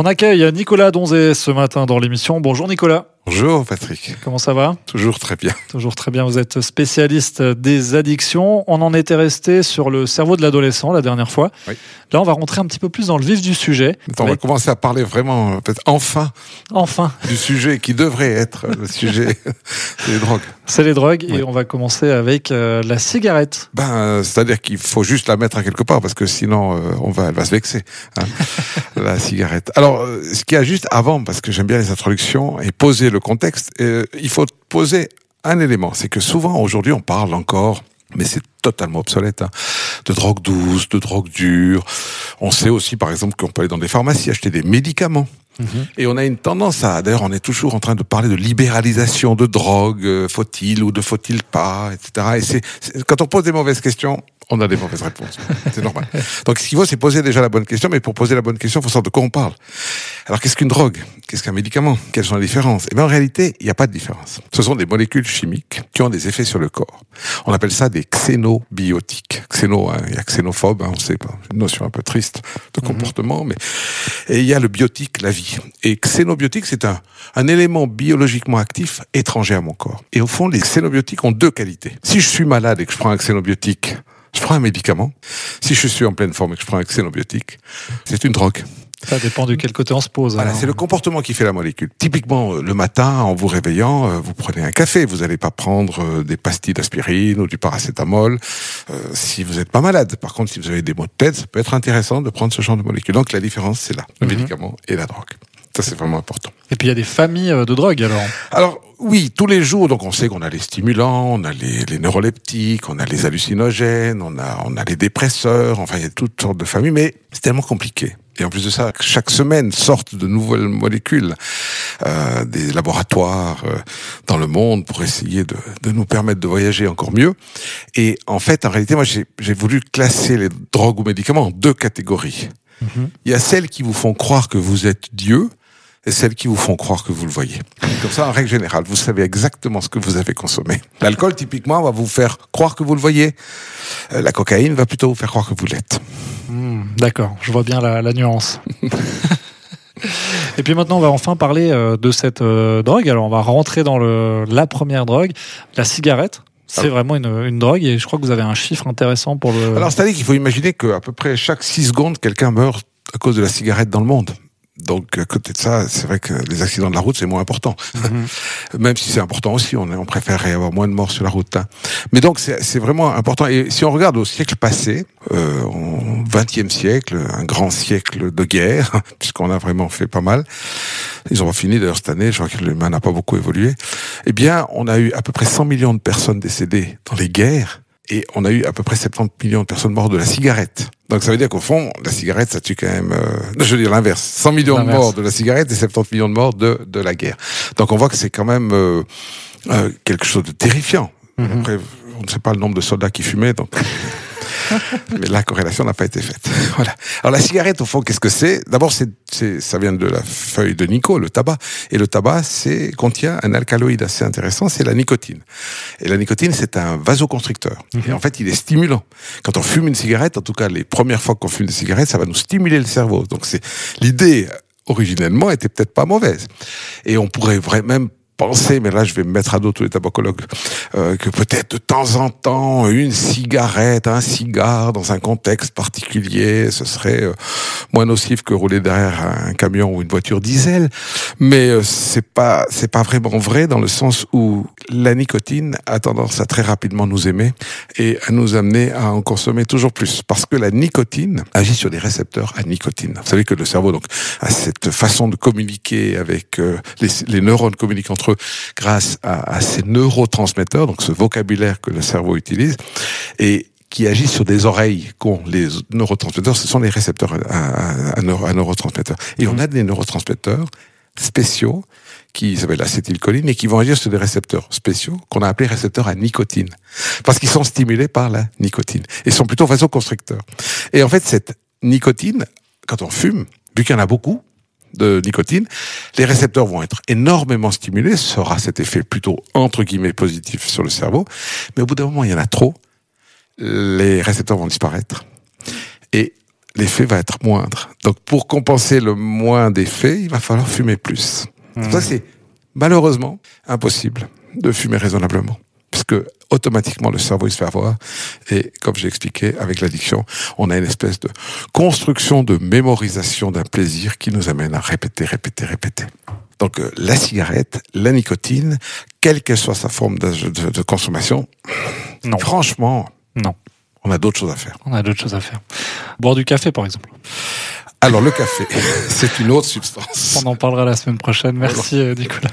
On accueille Nicolas Donzé ce matin dans l'émission. Bonjour Nicolas. Bonjour Patrick. Comment ça va? Toujours très bien. Toujours très bien. Vous êtes spécialiste des addictions. On en était resté sur le cerveau de l'adolescent la dernière fois. Oui. Là, on va rentrer un petit peu plus dans le vif du sujet. On va commencer à parler vraiment, peut-être enfin, Enfin, du sujet qui devrait être le sujet des drogues. c'est les drogues et on va commencer avec euh, la cigarette. Ben, euh, c'est-à-dire qu'il faut juste la mettre à quelque part parce que sinon, euh, on va, elle va se vexer. hein, la cigarette. Alors, euh, ce qu'il y a juste avant, parce que j'aime bien les introductions et poser le contexte, euh, il faut poser un élément. C'est que souvent aujourd'hui, on parle encore. Mais c'est totalement obsolète. hein, de drogue douce, de drogue dure. On sait aussi, par exemple, qu'on peut aller dans des pharmacies acheter des médicaments. Et on a une tendance à, d'ailleurs, on est toujours en train de parler de libéralisation de drogue, euh, faut-il ou ne faut-il pas, etc. Et c'est- quand on pose des mauvaises questions, on a des mauvaises réponses. C'est normal. Donc, ce qu'il faut, c'est poser déjà la bonne question, mais pour poser la bonne question, il faut savoir de quoi on parle. Alors, qu'est-ce qu'une drogue? Qu'est-ce qu'un médicament? Quelles sont les différences? Eh bien, en réalité, il n'y a pas de différence. Ce sont des molécules chimiques qui ont des effets sur le corps. On appelle ça des xénobiotiques. Xéno, hein, il y a xénophobe, hein, on sait pas, une notion un peu triste de comportement, mais et il y a le biotique, la vie. Et xénobiotique, c'est un, un élément biologiquement actif étranger à mon corps. Et au fond, les xénobiotiques ont deux qualités. Si je suis malade et que je prends un xénobiotique, je prends un médicament. Si je suis en pleine forme et que je prends un xénobiotique, c'est une drogue. Ça dépend de quel côté on se pose. Voilà, alors. c'est le comportement qui fait la molécule. Typiquement, euh, le matin, en vous réveillant, euh, vous prenez un café. Vous n'allez pas prendre euh, des pastilles d'aspirine ou du paracétamol euh, si vous n'êtes pas malade. Par contre, si vous avez des maux de tête, ça peut être intéressant de prendre ce genre de molécule. Donc la différence, c'est là, le Mhm. médicament et la drogue. Ça, c'est vraiment important. Et puis il y a des familles de drogues alors. Alors, oui, tous les jours, donc on sait qu'on a les stimulants, on a les, les neuroleptiques, on a les hallucinogènes, on a, on a les dépresseurs, enfin, il y a toutes sortes de familles, mais c'est tellement compliqué. Et en plus de ça, chaque semaine sortent de nouvelles molécules euh, des laboratoires euh, dans le monde pour essayer de, de nous permettre de voyager encore mieux. Et en fait, en réalité, moi, j'ai j'ai voulu classer les drogues ou médicaments en deux catégories. Il y a celles qui vous font croire que vous êtes Dieu et celles qui vous font croire que vous le voyez. Comme ça, en règle générale, vous savez exactement ce que vous avez consommé. L'alcool, typiquement, va vous faire croire que vous le voyez. Euh, La cocaïne va plutôt vous faire croire que vous l'êtes. Hmm, D'accord, je vois bien la, la nuance. Et puis maintenant, on va enfin parler euh, de cette euh, drogue. Alors, on va rentrer dans le, la première drogue, la cigarette. C'est Alors- vraiment une, une drogue et je crois que vous avez un chiffre intéressant pour le. Alors, c'est-à-dire qu'il faut imaginer qu'à peu près chaque 6 secondes, quelqu'un meurt à cause de la cigarette dans le monde. Donc, à côté de ça, c'est vrai que les accidents de la route, c'est moins important. Mhm. Même si c'est important aussi, on, on préférerait avoir moins de morts sur la route. hein. Mais donc, c'est vraiment important. Et si on regarde au siècle passé, euh, au XXe siècle, un grand siècle de guerre, puisqu'on a vraiment fait pas mal, ils ont pas fini d'ailleurs cette année, je crois que l'humain n'a pas beaucoup évolué, eh bien, on a eu à peu près 100 millions de personnes décédées dans les guerres, et on a eu à peu près 70 millions de personnes mortes de la cigarette. Donc ça veut dire qu'au fond, la cigarette, ça tue quand même... euh, je veux dire l'inverse. 100 millions de morts de la cigarette et 70 millions de morts de, de la guerre. Donc on voit que c'est quand même euh, euh, quelque chose de terrifiant. Mhm. Après, on ne sait pas le nombre de soldats qui fumaient, donc... Mais la corrélation n'a pas été faite. Voilà. Alors la cigarette, au fond, qu'est-ce que c'est? D'abord, c'est, ça vient de la feuille de Nico, le tabac. Et le tabac, c'est contient un alcaloïde assez intéressant, c'est la nicotine. Et la nicotine, c'est un vasoconstricteur. Et en fait, il est stimulant. Quand on fume une cigarette, en tout cas les premières fois qu'on fume des cigarettes, ça va nous stimuler le cerveau. Donc c'est l'idée originellement était peut-être pas mauvaise. Et on pourrait vraiment même penser, mais là je vais me mettre à dos tous les tabacologues, euh, que peut-être de temps en temps une cigarette, un cigare dans un contexte particulier, ce serait euh, moins nocif que rouler derrière un camion ou une voiture diesel. Mais euh, c'est pas c'est pas vraiment vrai dans le sens où la nicotine a tendance à très rapidement nous aimer et à nous amener à en consommer toujours plus parce que la nicotine agit sur des récepteurs à nicotine. Vous savez que le cerveau donc a cette façon de communiquer avec euh, les, les neurones communiquent entre grâce à, ces neurotransmetteurs, donc ce vocabulaire que le cerveau utilise et qui agit sur des oreilles qu'ont les neurotransmetteurs, ce sont les récepteurs à, à- à à neurotransmetteurs. Et on a des neurotransmetteurs spéciaux qui s'appellent l'acétylcholine et qui vont agir sur des récepteurs spéciaux qu'on a appelés récepteurs à nicotine. Parce qu'ils sont stimulés par la nicotine. Et sont plutôt vasoconstricteurs. Et en fait, cette nicotine, quand on fume, vu qu'il y en a beaucoup, de nicotine, les récepteurs vont être énormément stimulés, ça aura cet effet plutôt entre guillemets positif sur le cerveau, mais au bout d'un moment, il y en a trop, les récepteurs vont disparaître et l'effet va être moindre. Donc pour compenser le moins d'effet, il va falloir fumer plus. Mmh. Ça c'est malheureusement impossible de fumer raisonnablement puisque automatiquement le cerveau il se fait avoir et comme j'ai expliqué avec l'addiction, on a une espèce de construction de mémorisation d'un plaisir qui nous amène à répéter, répéter, répéter. Donc euh, la cigarette, la nicotine, quelle qu'elle soit sa forme de, de- de consommation, Non. franchement, Non. on a d'autres choses à faire. On a d'autres choses à faire. Boire du café, par exemple. Alors le café, c'est une autre substance. On en parlera la semaine prochaine. Merci, euh, Nicolas.